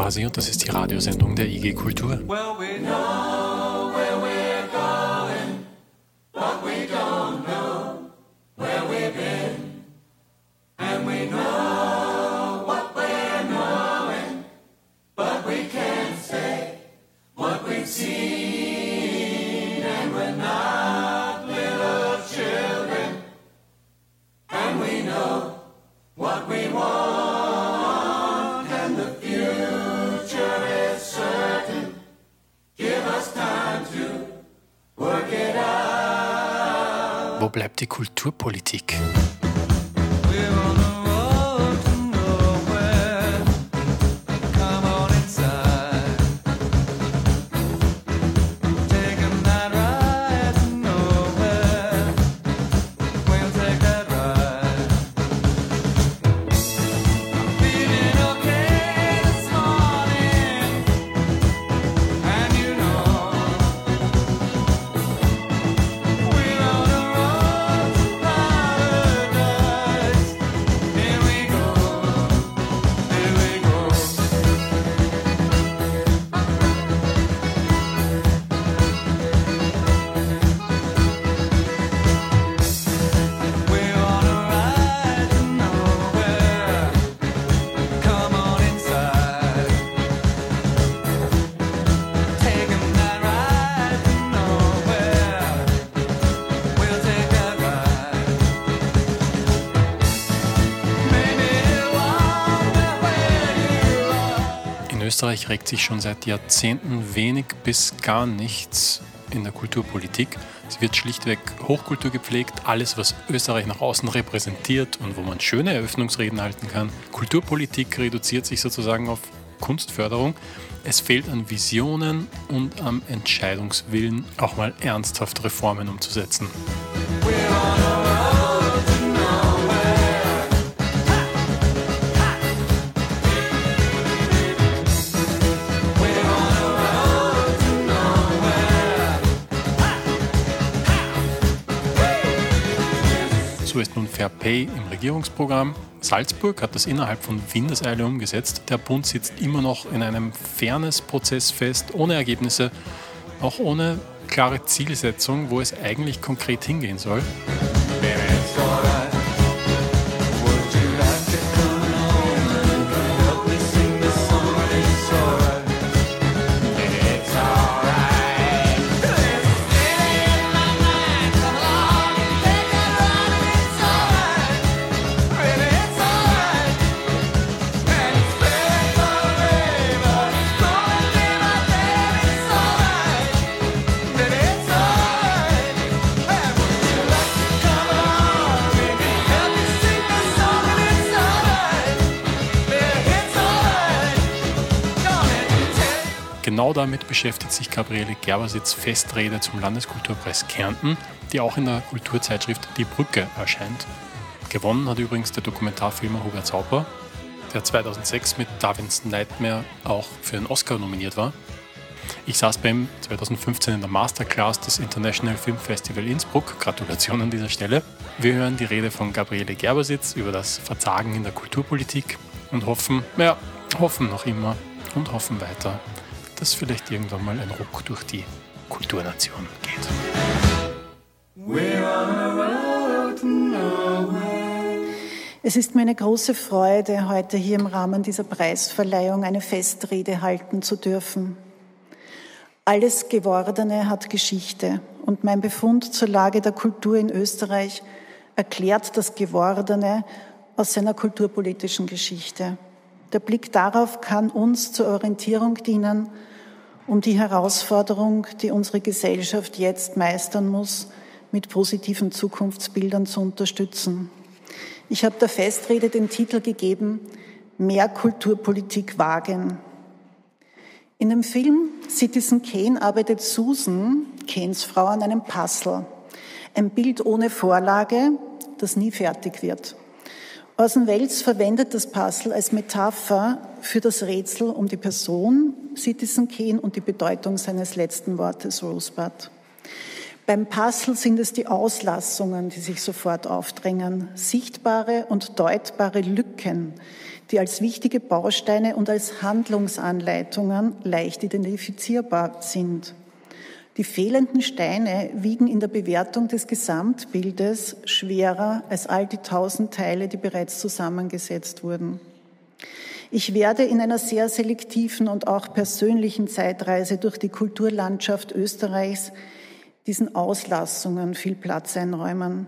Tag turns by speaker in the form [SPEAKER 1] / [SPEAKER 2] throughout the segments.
[SPEAKER 1] Quasi und das ist die Radiosendung der IG Kultur. Well, we Wo bleibt die Kulturpolitik? Österreich regt sich schon seit Jahrzehnten wenig bis gar nichts in der Kulturpolitik. Es wird schlichtweg Hochkultur gepflegt, alles, was Österreich nach außen repräsentiert und wo man schöne Eröffnungsreden halten kann. Kulturpolitik reduziert sich sozusagen auf Kunstförderung. Es fehlt an Visionen und am Entscheidungswillen, auch mal ernsthaft Reformen umzusetzen. Fair Pay im Regierungsprogramm. Salzburg hat das innerhalb von Windeseile umgesetzt. Der Bund sitzt immer noch in einem Fairness-Prozess fest, ohne Ergebnisse, auch ohne klare Zielsetzung, wo es eigentlich konkret hingehen soll. Genau damit beschäftigt sich Gabriele Gerbersitz Festrede zum Landeskulturpreis Kärnten, die auch in der Kulturzeitschrift Die Brücke erscheint. Gewonnen hat übrigens der Dokumentarfilmer Hubert Sauper, der 2006 mit Darwin's Nightmare auch für einen Oscar nominiert war. Ich saß beim 2015 in der Masterclass des International Film Festival Innsbruck. Gratulation an dieser Stelle. Wir hören die Rede von Gabriele Gerbersitz über das Verzagen in der Kulturpolitik und hoffen, ja, hoffen noch immer und hoffen weiter, dass vielleicht irgendwann mal ein Ruck durch die Kulturnation geht.
[SPEAKER 2] Es ist mir eine große Freude, heute hier im Rahmen dieser Preisverleihung eine Festrede halten zu dürfen. Alles Gewordene hat Geschichte und mein Befund zur Lage der Kultur in Österreich erklärt das Gewordene aus seiner kulturpolitischen Geschichte. Der Blick darauf kann uns zur Orientierung dienen, um die Herausforderung, die unsere Gesellschaft jetzt meistern muss, mit positiven Zukunftsbildern zu unterstützen. Ich habe der Festrede den Titel gegeben, Mehr Kulturpolitik wagen. In dem Film Citizen Kane arbeitet Susan, Kanes Frau, an einem Puzzle. Ein Bild ohne Vorlage, das nie fertig wird. Orson Welles verwendet das Puzzle als Metapher für das Rätsel um die Person Citizen Kane und die Bedeutung seines letzten Wortes Rosebud. Beim Puzzle sind es die Auslassungen, die sich sofort aufdrängen, sichtbare und deutbare Lücken, die als wichtige Bausteine und als Handlungsanleitungen leicht identifizierbar sind. Die fehlenden Steine wiegen in der Bewertung des Gesamtbildes schwerer als all die tausend Teile, die bereits zusammengesetzt wurden. Ich werde in einer sehr selektiven und auch persönlichen Zeitreise durch die Kulturlandschaft Österreichs diesen Auslassungen viel Platz einräumen.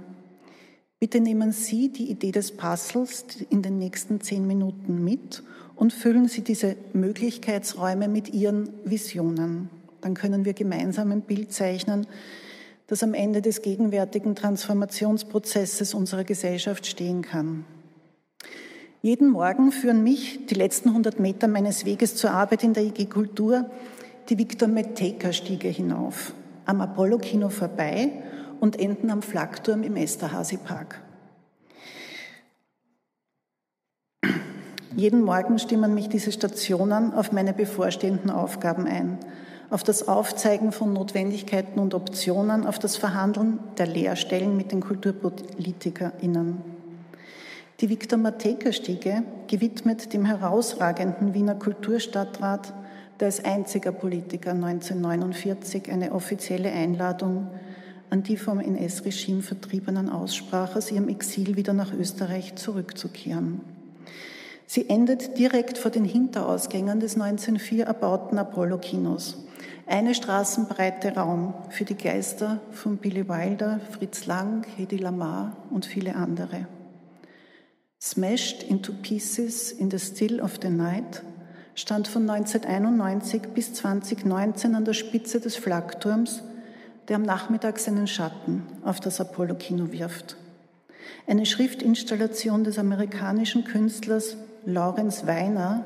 [SPEAKER 2] Bitte nehmen Sie die Idee des Puzzles in den nächsten zehn Minuten mit und füllen Sie diese Möglichkeitsräume mit Ihren Visionen. Dann können wir gemeinsam ein Bild zeichnen, das am Ende des gegenwärtigen Transformationsprozesses unserer Gesellschaft stehen kann. Jeden Morgen führen mich die letzten 100 Meter meines Weges zur Arbeit in der IG Kultur die Viktor Metteka Stiege hinauf am Apollo-Kino vorbei und enden am Flakturm im Esterhazy-Park. Jeden Morgen stimmen mich diese Stationen auf meine bevorstehenden Aufgaben ein, auf das Aufzeigen von Notwendigkeiten und Optionen, auf das Verhandeln der Lehrstellen mit den KulturpolitikerInnen. Die Viktor Mateka-Stiege, gewidmet dem herausragenden Wiener Kulturstadtrat der als einziger Politiker 1949 eine offizielle Einladung an die vom NS-Regime Vertriebenen aussprach, aus ihrem Exil wieder nach Österreich zurückzukehren. Sie endet direkt vor den Hinterausgängen des 1904 erbauten Apollo-Kinos. Eine Straßenbreite Raum für die Geister von Billy Wilder, Fritz Lang, Hedy Lamar und viele andere. Smashed into pieces in the still of the night stand von 1991 bis 2019 an der Spitze des Flakturms, der am Nachmittag seinen Schatten auf das Apollo-Kino wirft. Eine Schriftinstallation des amerikanischen Künstlers Lawrence Weiner,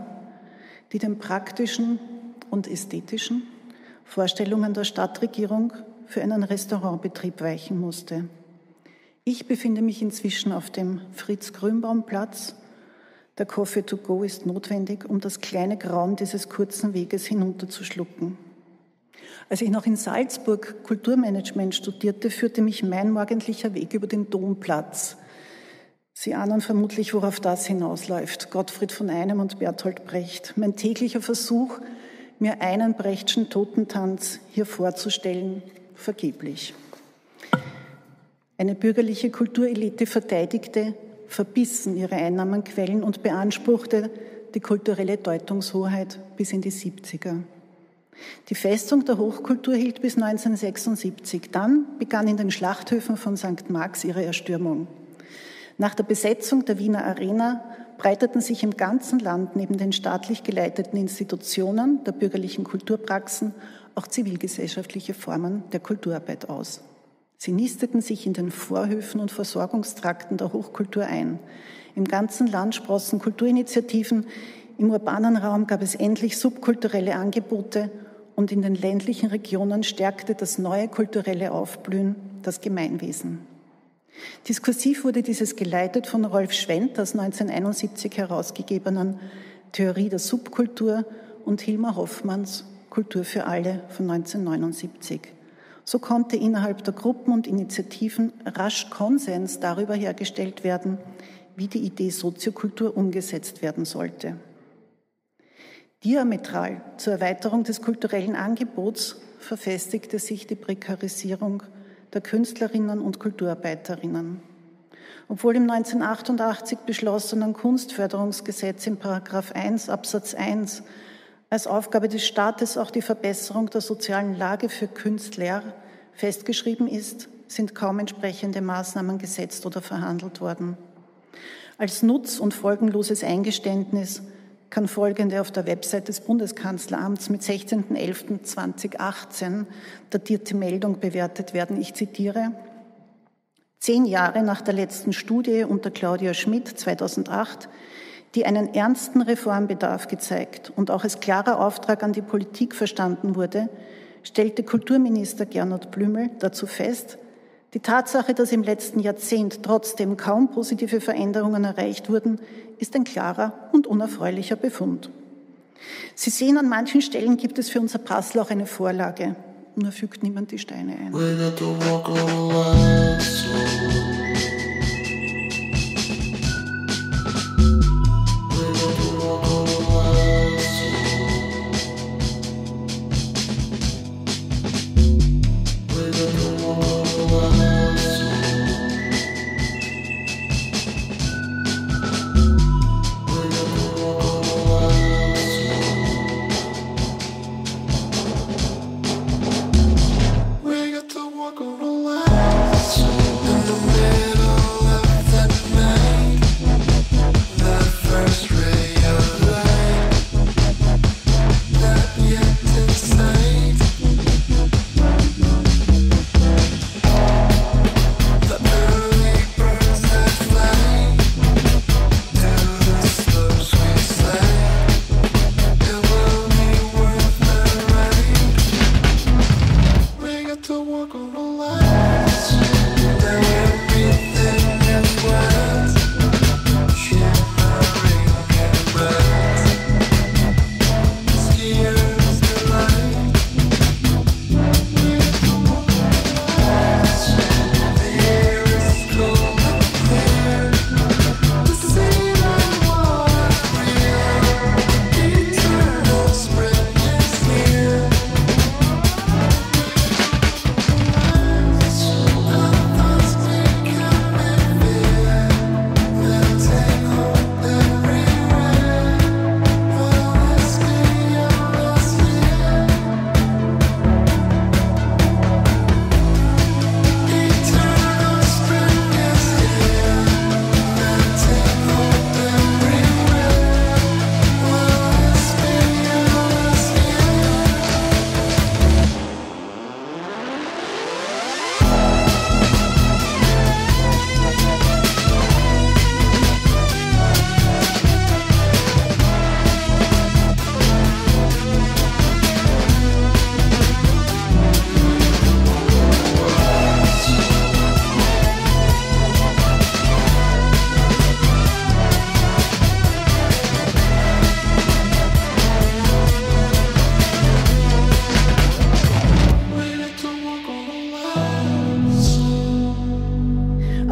[SPEAKER 2] die den praktischen und ästhetischen Vorstellungen der Stadtregierung für einen Restaurantbetrieb weichen musste. Ich befinde mich inzwischen auf dem Fritz-Grünbaum-Platz der Coffee to go ist notwendig, um das kleine Grauen dieses kurzen Weges hinunterzuschlucken. Als ich noch in Salzburg Kulturmanagement studierte, führte mich mein morgendlicher Weg über den Domplatz. Sie ahnen vermutlich, worauf das hinausläuft. Gottfried von Einem und Bertolt Brecht. Mein täglicher Versuch, mir einen Brechtschen Totentanz hier vorzustellen, vergeblich. Eine bürgerliche Kulturelite verteidigte verbissen ihre Einnahmenquellen und beanspruchte die kulturelle Deutungshoheit bis in die 70er. Die Festung der Hochkultur hielt bis 1976. Dann begann in den Schlachthöfen von St. Marx ihre Erstürmung. Nach der Besetzung der Wiener Arena breiteten sich im ganzen Land neben den staatlich geleiteten Institutionen der bürgerlichen Kulturpraxen auch zivilgesellschaftliche Formen der Kulturarbeit aus. Sie nisteten sich in den Vorhöfen und Versorgungstrakten der Hochkultur ein. Im ganzen Land sprossen Kulturinitiativen, im urbanen Raum gab es endlich subkulturelle Angebote und in den ländlichen Regionen stärkte das neue kulturelle Aufblühen das Gemeinwesen. Diskursiv wurde dieses geleitet von Rolf Schwenters 1971 herausgegebenen Theorie der Subkultur und Hilmar Hoffmanns Kultur für alle von 1979. So konnte innerhalb der Gruppen und Initiativen rasch Konsens darüber hergestellt werden, wie die Idee Soziokultur umgesetzt werden sollte. Diametral zur Erweiterung des kulturellen Angebots verfestigte sich die Prekarisierung der Künstlerinnen und Kulturarbeiterinnen. Obwohl im 1988 beschlossenen Kunstförderungsgesetz in Paragraph 1 Absatz 1 als Aufgabe des Staates auch die Verbesserung der sozialen Lage für Künstler festgeschrieben ist, sind kaum entsprechende Maßnahmen gesetzt oder verhandelt worden. Als nutz- und folgenloses Eingeständnis kann folgende auf der Website des Bundeskanzleramts mit 16.11.2018 datierte Meldung bewertet werden. Ich zitiere. Zehn Jahre nach der letzten Studie unter Claudia Schmidt 2008 die einen ernsten Reformbedarf gezeigt und auch als klarer Auftrag an die Politik verstanden wurde, stellte Kulturminister Gernot Blümel dazu fest, die Tatsache, dass im letzten Jahrzehnt trotzdem kaum positive Veränderungen erreicht wurden, ist ein klarer und unerfreulicher Befund. Sie sehen, an manchen Stellen gibt es für unser Passel auch eine Vorlage. nur fügt niemand die Steine ein.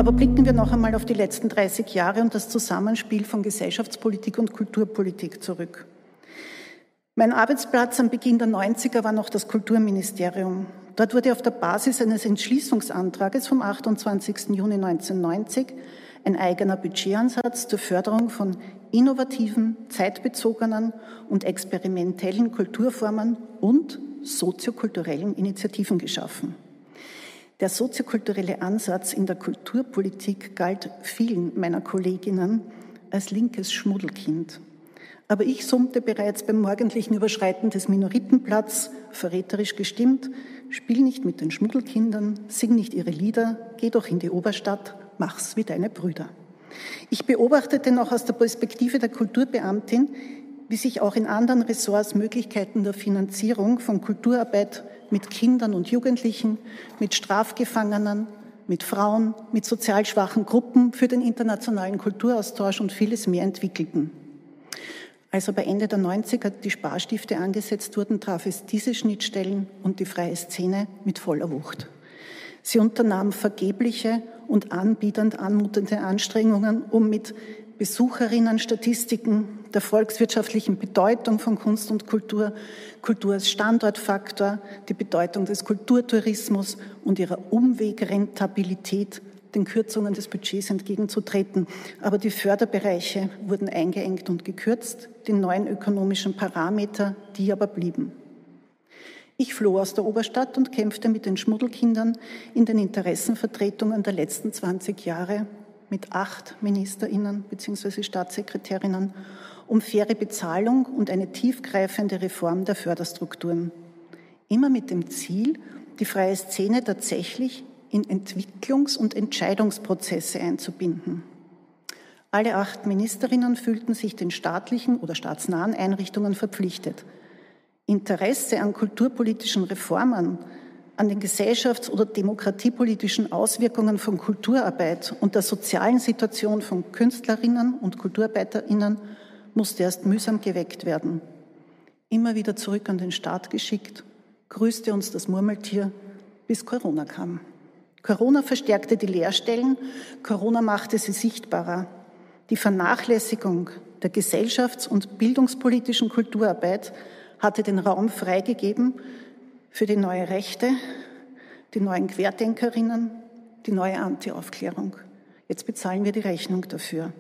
[SPEAKER 2] Blicken wir noch einmal auf die letzten 30 Jahre und das Zusammenspiel von Gesellschaftspolitik und Kulturpolitik zurück. Mein Arbeitsplatz am Beginn der 90er war noch das Kulturministerium. Dort wurde auf der Basis eines Entschließungsantrages vom 28. Juni 1990 ein eigener Budgetansatz zur Förderung von innovativen, zeitbezogenen und experimentellen Kulturformen und soziokulturellen Initiativen geschaffen. Der soziokulturelle Ansatz in der Kulturpolitik galt vielen meiner Kolleginnen als linkes Schmuddelkind. Aber ich summte bereits beim morgendlichen Überschreiten des Minoritenplatz, verräterisch gestimmt, spiel nicht mit den Schmuddelkindern, sing nicht ihre Lieder, geh doch in die Oberstadt, mach's wie deine Brüder. Ich beobachtete noch aus der Perspektive der Kulturbeamtin, wie sich auch in anderen Ressorts Möglichkeiten der Finanzierung von Kulturarbeit mit Kindern und Jugendlichen, mit Strafgefangenen, mit Frauen, mit sozial schwachen Gruppen für den internationalen Kulturaustausch und vieles mehr entwickelten. Als aber Ende der 90er die Sparstifte angesetzt wurden, traf es diese Schnittstellen und die freie Szene mit voller Wucht. Sie unternahm vergebliche und anbietend anmutende Anstrengungen, um mit Besucherinnenstatistiken der volkswirtschaftlichen Bedeutung von Kunst und Kultur, Kultur als Standortfaktor, die Bedeutung des Kulturtourismus und ihrer Umwegrentabilität den Kürzungen des Budgets entgegenzutreten. Aber die Förderbereiche wurden eingeengt und gekürzt, die neuen ökonomischen Parameter, die aber blieben. Ich floh aus der Oberstadt und kämpfte mit den Schmuddelkindern in den Interessenvertretungen der letzten 20 Jahre mit acht Ministerinnen bzw. Staatssekretärinnen um faire Bezahlung und eine tiefgreifende Reform der Förderstrukturen. Immer mit dem Ziel, die freie Szene tatsächlich in Entwicklungs- und Entscheidungsprozesse einzubinden. Alle acht Ministerinnen fühlten sich den staatlichen oder staatsnahen Einrichtungen verpflichtet. Interesse an kulturpolitischen Reformen an den gesellschafts- oder demokratiepolitischen Auswirkungen von Kulturarbeit und der sozialen Situation von Künstlerinnen und Kulturarbeiterinnen musste erst mühsam geweckt werden. Immer wieder zurück an den Staat geschickt, grüßte uns das Murmeltier, bis Corona kam. Corona verstärkte die Leerstellen, Corona machte sie sichtbarer. Die Vernachlässigung der gesellschafts- und bildungspolitischen Kulturarbeit hatte den Raum freigegeben für die neue Rechte, die neuen Querdenkerinnen, die neue Anti-Aufklärung. Jetzt bezahlen wir die Rechnung dafür.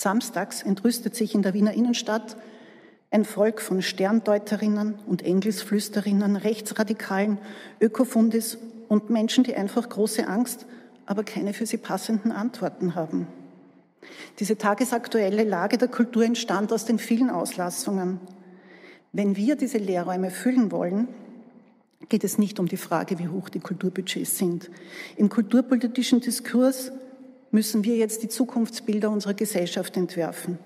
[SPEAKER 2] Samstags entrüstet sich in der Wiener Innenstadt ein Volk von Sterndeuterinnen und Engelsflüsterinnen, Rechtsradikalen, Ökofundis und Menschen, die einfach große Angst, aber keine für sie passenden Antworten haben. Diese tagesaktuelle Lage der Kultur entstand aus den vielen Auslassungen. Wenn wir diese Lehrräume füllen wollen, geht es nicht um die Frage, wie hoch die Kulturbudgets sind. Im kulturpolitischen Diskurs müssen wir jetzt die Zukunftsbilder unserer Gesellschaft entwerfen.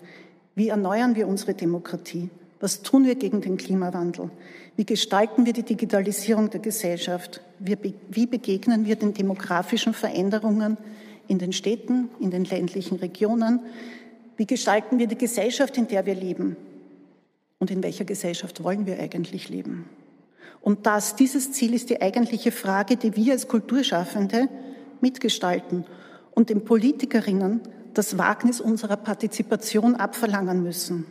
[SPEAKER 2] Wie erneuern wir unsere Demokratie? Was tun wir gegen den Klimawandel? Wie gestalten wir die Digitalisierung der Gesellschaft? Wie begegnen wir den demografischen Veränderungen in den Städten, in den ländlichen Regionen? Wie gestalten wir die Gesellschaft, in der wir leben? Und in welcher Gesellschaft wollen wir eigentlich leben? Und das, dieses Ziel ist die eigentliche Frage, die wir als Kulturschaffende mitgestalten und den Politikerinnen das Wagnis unserer Partizipation abverlangen müssen.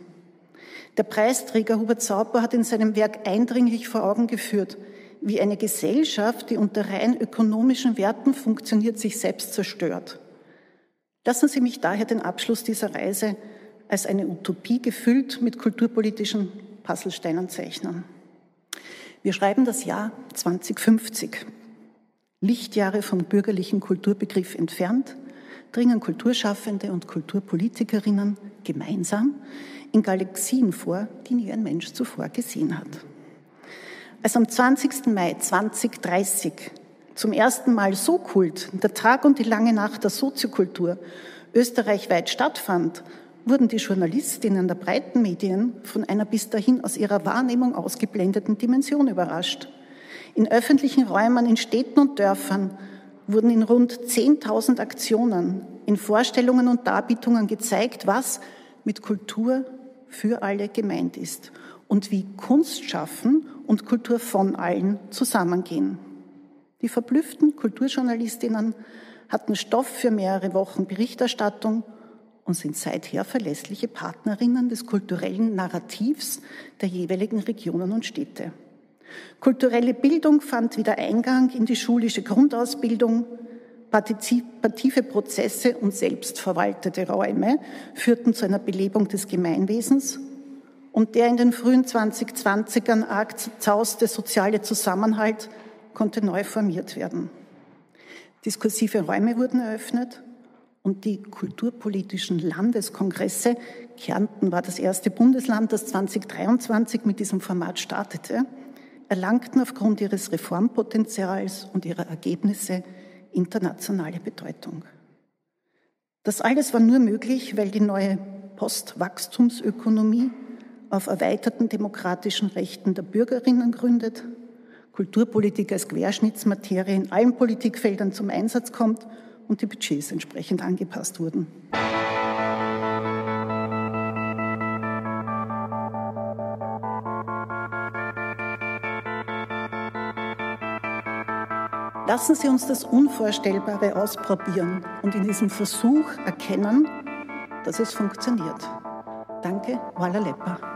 [SPEAKER 2] Der Preisträger Hubert Sauper hat in seinem Werk eindringlich vor Augen geführt, wie eine Gesellschaft, die unter rein ökonomischen Werten funktioniert, sich selbst zerstört. Lassen Sie mich daher den Abschluss dieser Reise als eine Utopie gefüllt mit kulturpolitischen Puzzlesteinen zeichnen. Wir schreiben das Jahr 2050. Lichtjahre vom bürgerlichen Kulturbegriff entfernt, dringen Kulturschaffende und Kulturpolitikerinnen gemeinsam in Galaxien vor, die nie ein Mensch zuvor gesehen hat. Als am 20. Mai 2030 zum ersten Mal so Kult, der Tag und die lange Nacht der Soziokultur, österreichweit stattfand, wurden die Journalistinnen der breiten Medien von einer bis dahin aus ihrer Wahrnehmung ausgeblendeten Dimension überrascht. In öffentlichen Räumen, in Städten und Dörfern wurden in rund 10.000 Aktionen, in Vorstellungen und Darbietungen gezeigt, was mit Kultur für alle gemeint ist und wie Kunst schaffen und Kultur von allen zusammengehen. Die verblüfften Kulturjournalistinnen hatten Stoff für mehrere Wochen Berichterstattung und sind seither verlässliche Partnerinnen des kulturellen Narrativs der jeweiligen Regionen und Städte. Kulturelle Bildung fand wieder Eingang in die schulische Grundausbildung. Partizipative Prozesse und selbstverwaltete Räume führten zu einer Belebung des Gemeinwesens und der in den frühen 2020ern arg zerzauste soziale Zusammenhalt konnte neu formiert werden. Diskursive Räume wurden eröffnet und die kulturpolitischen Landeskongresse, Kärnten war das erste Bundesland, das 2023 mit diesem Format startete, erlangten aufgrund ihres Reformpotenzials und ihrer Ergebnisse internationale Bedeutung. Das alles war nur möglich, weil die neue Postwachstumsökonomie auf erweiterten demokratischen Rechten der Bürgerinnen gründet, Kulturpolitik als Querschnittsmaterie in allen Politikfeldern zum Einsatz kommt und die Budgets entsprechend angepasst wurden. Lassen Sie uns das Unvorstellbare ausprobieren und in diesem Versuch erkennen, dass es funktioniert. Danke, Walla Lepper.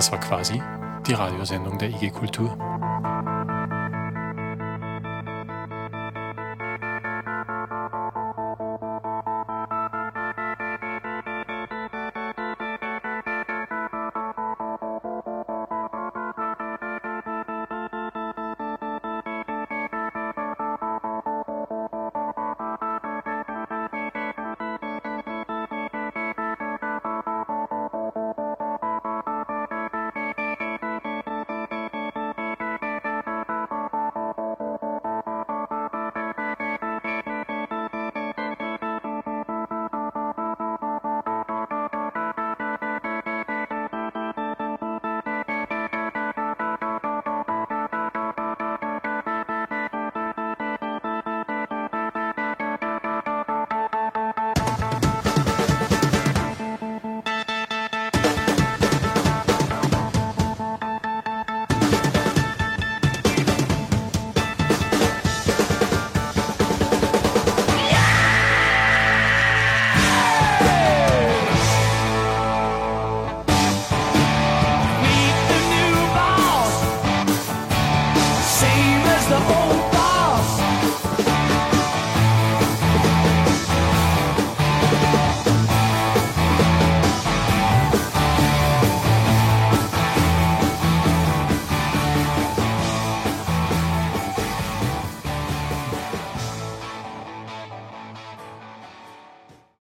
[SPEAKER 1] Das war quasi die Radiosendung der IG Kultur.